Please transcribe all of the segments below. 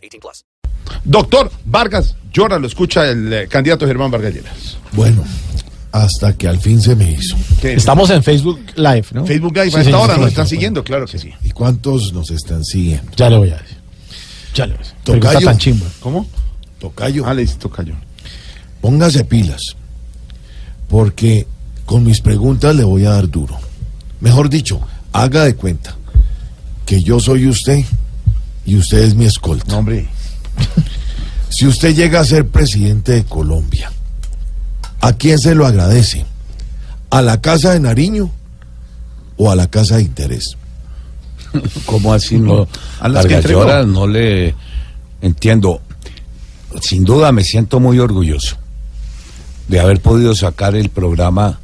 18 plus. Doctor Vargas Llora, lo escucha el eh, candidato Germán Vargas Lleras. Bueno, hasta que al fin se me hizo. ¿Qué? Estamos en Facebook Live, ¿no? Facebook Live Sí, a esta sí, hora sí, nos sí, están sí. siguiendo, claro que sí. ¿Y cuántos nos están siguiendo? Ya le voy a decir. Ya le voy a decir. Pregunta Tocayo. tan chimba. ¿Cómo? Tocayo, Ah, le dice tocayo. póngase pilas. Porque con mis preguntas le voy a dar duro. Mejor dicho, haga de cuenta que yo soy usted y usted es mi escolta. No, hombre. Si usted llega a ser presidente de Colombia, ¿a quién se lo agradece? ¿A la Casa de Nariño o a la Casa de Interés? ¿Cómo así no? A las que Vargas. Llosa, no le entiendo. Sin duda me siento muy orgulloso de haber podido sacar el programa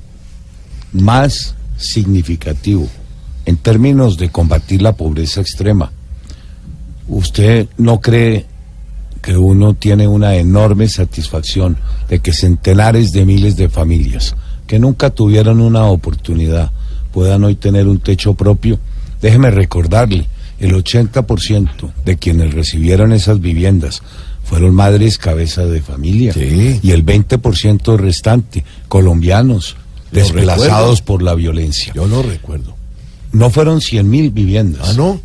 más significativo en términos de combatir la pobreza extrema. ¿Usted no cree que uno tiene una enorme satisfacción de que centenares de miles de familias que nunca tuvieron una oportunidad puedan hoy tener un techo propio? Déjeme recordarle, el 80% de quienes recibieron esas viviendas fueron madres cabeza de familia Sí. y el 20% restante colombianos Lo desplazados recuerdo. por la violencia. Yo no recuerdo. No fueron 100 mil viviendas. Ah, no.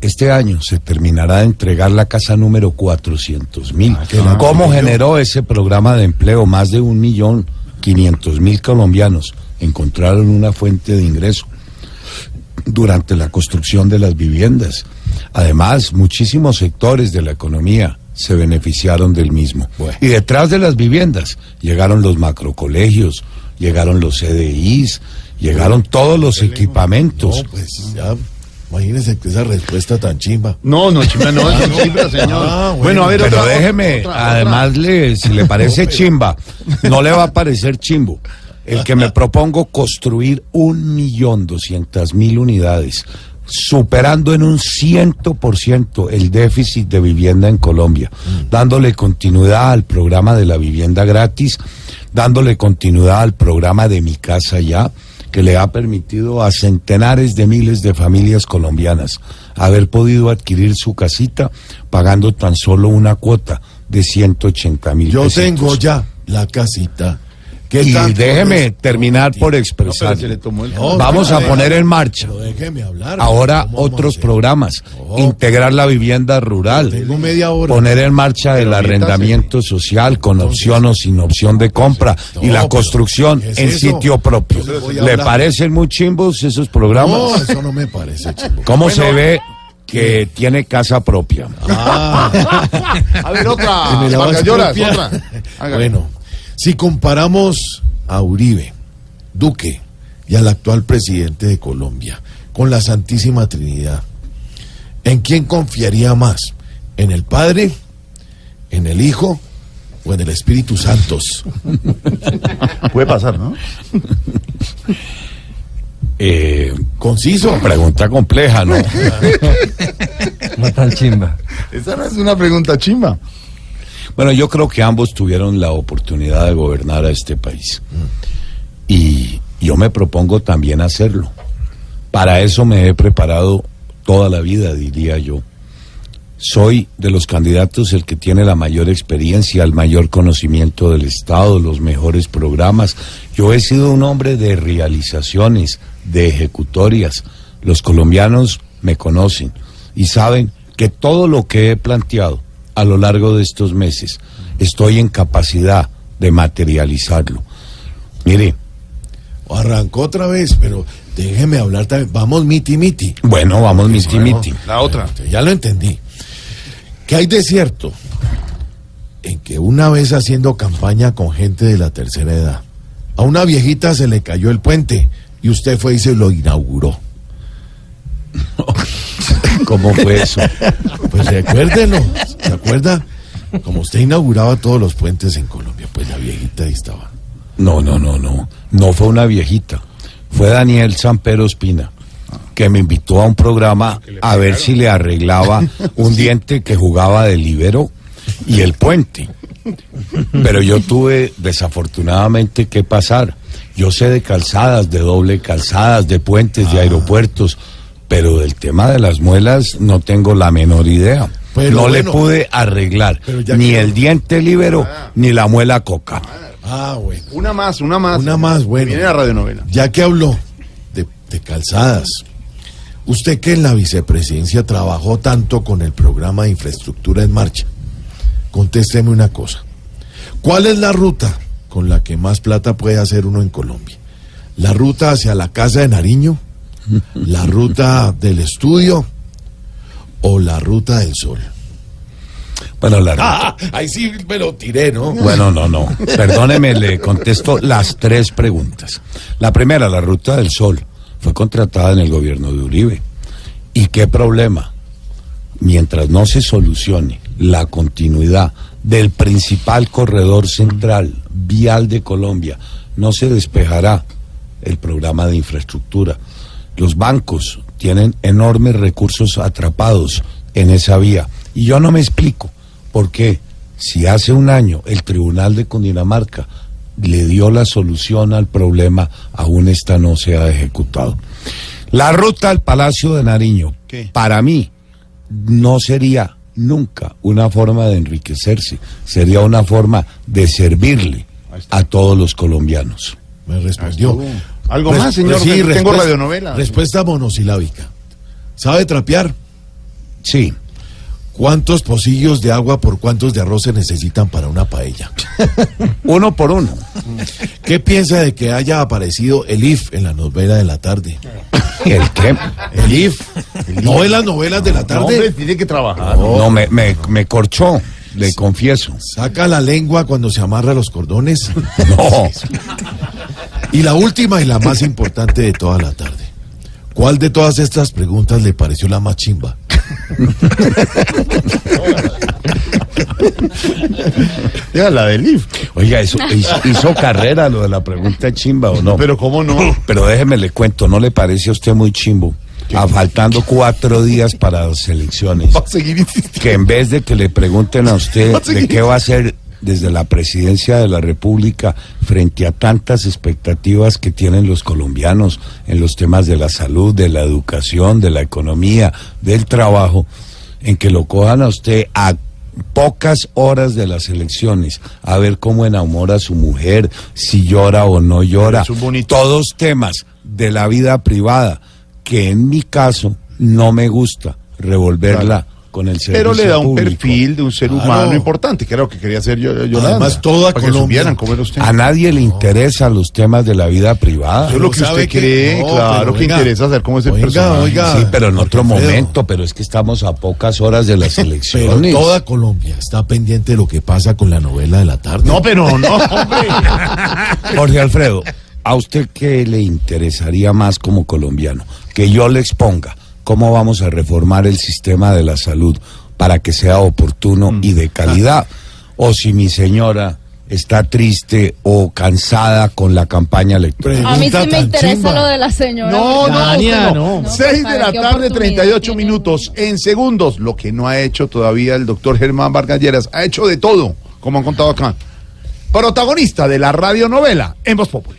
Este año se terminará de entregar la casa número 400 mil. maravilla. ¿Cómo generó ese programa de empleo? Más de un millón quinientos mil colombianos encontraron una fuente de ingreso durante la construcción de las viviendas. Además, muchísimos sectores de la economía se beneficiaron del mismo. Bueno. Y detrás de las viviendas llegaron los macrocolegios, llegaron los CDIs, llegaron todos los equipamentos. No, pues ya, imagínese que esa respuesta tan chimba. No, no, chimba, no, es chimba, señor. Ah, bueno. bueno, a ver, Pero otra- déjeme, otra- además, le, si le parece chimba, no le va a parecer chimbo. El que me propongo construir un millón doscientas mil unidades, superando en un ciento por ciento el déficit de vivienda en Colombia, dándole continuidad al programa de la vivienda gratis, dándole continuidad al programa de Mi Casa Ya, que le ha permitido a centenares de miles de familias colombianas haber podido adquirir su casita pagando tan solo una cuota de 180 mil Yo tengo ya la casita. ¿Qué Y tanto déjeme es? terminar por No, expresar. No, Vamos a poner en marcha hablar. ahora ¿Cómo vamos a otros programas. No. Integrar la vivienda rural. Tengo media hora. Poner en marcha el arrendamiento social con opción o sin opción de compra No, y la construcción ¿qué es en sitio propio. Le voy a ¿Le hablar. parecen muy chimbos esos No, programas? eso no me parece chimbo. ¿Cómo se ve que tiene casa propia? A ver, otra. Y me la vas Vargas a Lloras, copiar. otra. Bueno, si comparamos a Uribe, Duque y al actual presidente de Colombia con la Santísima Trinidad, ¿en quién confiaría más? ¿En el Padre? ¿En el Hijo? ¿O en el Espíritu Santos? Puede pasar, ¿no? Eh, Conciso. pregunta compleja, ¿no? No tan chimba. Esa no es una pregunta chimba. Bueno, yo creo que ambos tuvieron la oportunidad de gobernar a este país. Y yo me propongo también hacerlo. Para eso me he preparado toda la vida, diría yo. Soy de los candidatos el que tiene la mayor experiencia, el mayor conocimiento del Estado, los mejores programas. Yo he sido un hombre de realizaciones, de ejecutorias. Los colombianos me conocen y saben que todo lo que he planteado a lo largo de estos meses estoy en capacidad de materializarlo. Mire, Arrancó otra vez, pero déjeme hablar también. Vamos miti miti. bueno, vamos, miti, miti. La otra. Ya lo entendí. ¿Qué hay de cierto? En que una vez haciendo campaña con gente de la tercera edad, a una viejita se le cayó el puente y usted fue y se lo inauguró. ¿Cómo fue eso? Pues recuérdelo, ¿se acuerda? Como usted inauguraba todos los puentes en Colombia, pues la viejita ahí estaba. No, no, no, no. No fue una viejita. Fue Daniel Sampero Espina, que me invitó a un programa a ver si le arreglaba un diente que jugaba de libero y el puente. Pero yo tuve desafortunadamente que pasar. Yo sé de calzadas, de doble calzadas, de puentes, de aeropuertos, pero del tema de las muelas no tengo la menor idea. Pero no le pude arreglar ni que- el diente libero ni la muela coca. Ah, bueno. Una más, una más. Una más, bueno. Viene la radionovela. Ya que habló de, de calzadas, usted que en la vicepresidencia trabajó tanto con el programa de infraestructura en marcha, contésteme una cosa. ¿Cuál es la ruta con la que más plata puede hacer uno en Colombia? ¿La ruta hacia la casa de Nariño? ¿La ruta del estudio? ¿O la ruta del sol? Bueno, la Ah, ahí sí me lo tiré, ¿no? Bueno, no, no. Perdóneme, le contesto las tres preguntas. La primera, la Ruta del Sol, fue contratada en el gobierno de Uribe. ¿Y qué problema? Mientras no se solucione la continuidad del principal corredor central vial de Colombia, no se despejará el programa de infraestructura. Los bancos tienen enormes recursos atrapados en esa vía. Y yo no me explico por qué, si hace un año el Tribunal de Cundinamarca le dio la solución al problema, aún esta no se ha ejecutado. La ruta al Palacio de Nariño, ¿Qué? para mí, no sería nunca una forma de enriquecerse, sería una forma de servirle a todos los colombianos. Me respondió. ¿Algo más, señor? sí, Tengo radionovela. Respuesta monosilábica. ¿Sabe trapear? Sí, ¿Cuántos pocillos de agua por cuántos de arroz se necesitan para una paella? uno por uno. ¿Qué piensa de que haya aparecido el IF en la novela de la tarde? ¿El qué? El IF. ¿No en las novelas de la No, hombre, tarde? tiene que trabajar. No, me, me, me corchó, le confieso. Saca la lengua cuando se amarra los cordones. No, Y la última y la más importante de toda la tarde. ¿Cuál de todas estas preguntas le pareció la más chimba? Ya, la del IF. oiga, eso, hizo, hizo carrera lo de la pregunta chimba o no. Pero ¿cómo no? Pero déjeme le cuento, ¿no le parece a usted muy chimbo? A faltando cuatro días para las elecciones, Va a seguir insistiendo. que en vez de que le pregunten a usted de qué va a hacer desde la presidencia de la República frente a tantas expectativas que tienen los colombianos en los temas de la salud, de la educación, de la economía, del trabajo, en que lo cojan a usted a pocas horas de las elecciones, a ver cómo enamora a su mujer, si llora o no llora, todos temas de la vida privada que en mi caso no me gusta revolverla con el servicio Pero le da un público. perfil de un ser Claro. humano importante, que era lo que quería hacer yo, Yolanda. Además, toda para Colombia- cómo era usted. A nadie le interesan los temas de la vida privada. Eso es lo que usted sabe que- cree, no, claro que oiga, interesa saber cómo es el oiga, personaje. oiga. Sí, pero en otro Jorge Alfredo. momento, pero es que estamos a pocas horas de las Pero elecciones. toda Colombia está pendiente de lo que pasa con la novela de la tarde. No, pero no, hombre. Jorge Alfredo, ¿a usted qué le interesaría más como colombiano? Que yo le exponga cómo vamos a reformar el sistema de la salud para que sea oportuno y de calidad. O si mi señora está triste o cansada con la campaña electoral. A mí sí me interesa chimba. lo de la señora. No, no, Dania, no. No, 6 pues, de la ¿qué tarde, oportunidad 38 tiene? minutos. En segundos, lo que no ha hecho todavía el doctor Germán Vargas Lleras, ha hecho de todo, como han contado acá. Protagonista de la radionovela en Voz Populi.